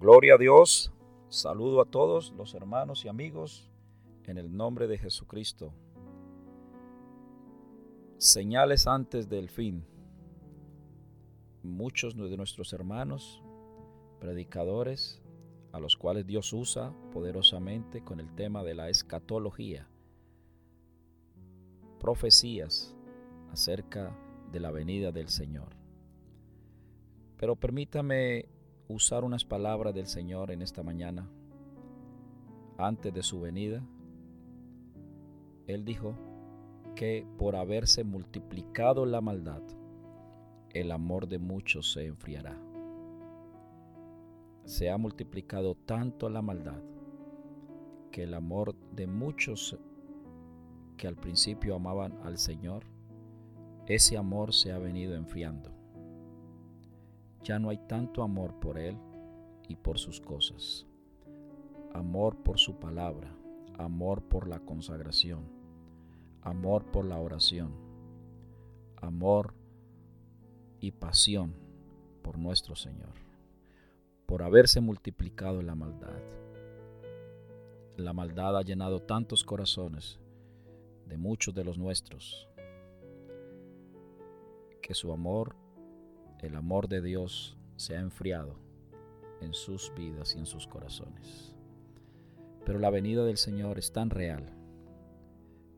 Gloria a Dios. Saludo a todos los hermanos y amigos en el nombre de Jesucristo. Señales antes del fin. Muchos de nuestros hermanos, predicadores, a los cuales Dios usa poderosamente con el tema de la escatología, profecías acerca de la venida del Señor. Pero permítame usar unas palabras del Señor en esta mañana. Antes de su venida, Él dijo que por haberse multiplicado la maldad, el amor de muchos se enfriará. Se ha multiplicado tanto la maldad que el amor de muchos que al principio amaban al Señor, ese amor se ha venido enfriando ya no hay tanto amor por Él y por sus cosas. Amor por su palabra, amor por la consagración, amor por la oración, amor y pasión por nuestro Señor, por haberse multiplicado la maldad. La maldad ha llenado tantos corazones de muchos de los nuestros que su amor el amor de Dios se ha enfriado en sus vidas y en sus corazones. Pero la venida del Señor es tan real,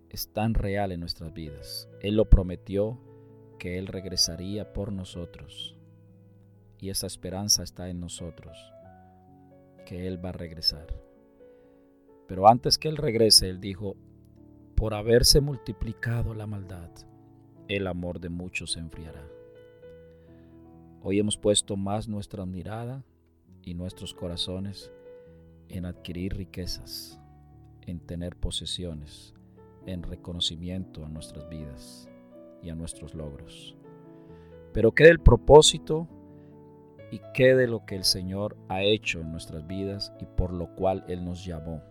es tan real en nuestras vidas. Él lo prometió que Él regresaría por nosotros. Y esa esperanza está en nosotros, que Él va a regresar. Pero antes que Él regrese, Él dijo, por haberse multiplicado la maldad, el amor de muchos se enfriará. Hoy hemos puesto más nuestra mirada y nuestros corazones en adquirir riquezas, en tener posesiones, en reconocimiento a nuestras vidas y a nuestros logros. Pero qué del propósito y qué de lo que el Señor ha hecho en nuestras vidas y por lo cual Él nos llamó.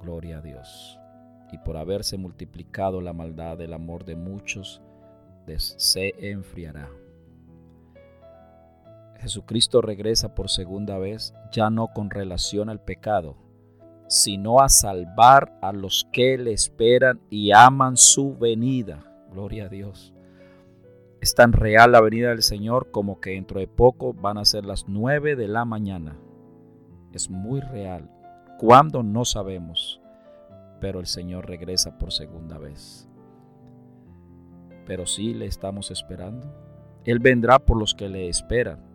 Gloria a Dios. Y por haberse multiplicado la maldad, el amor de muchos se enfriará. Jesucristo regresa por segunda vez, ya no con relación al pecado, sino a salvar a los que le esperan y aman su venida. Gloria a Dios. Es tan real la venida del Señor como que dentro de poco van a ser las nueve de la mañana. Es muy real. ¿Cuándo? No sabemos. Pero el Señor regresa por segunda vez. Pero sí le estamos esperando. Él vendrá por los que le esperan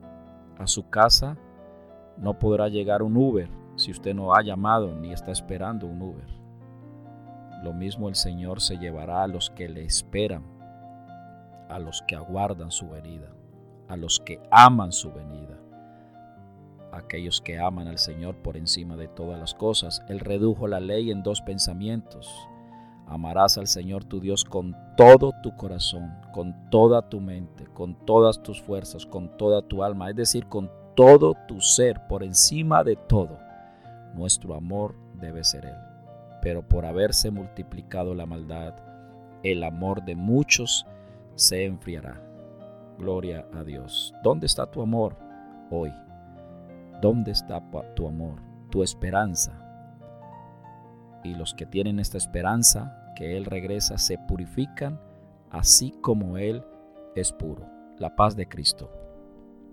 a su casa, no podrá llegar un Uber si usted no ha llamado ni está esperando un Uber. Lo mismo el Señor se llevará a los que le esperan, a los que aguardan su venida, a los que aman su venida, aquellos que aman al Señor por encima de todas las cosas. Él redujo la ley en dos pensamientos. Amarás al Señor tu Dios con todo tu corazón, con toda tu mente, con todas tus fuerzas, con toda tu alma, es decir, con todo tu ser, por encima de todo. Nuestro amor debe ser Él. Pero por haberse multiplicado la maldad, el amor de muchos se enfriará. Gloria a Dios. ¿Dónde está tu amor hoy? ¿Dónde está tu amor, tu esperanza? Y los que tienen esta esperanza, que Él regresa, se purifican así como Él es puro. La paz de Cristo.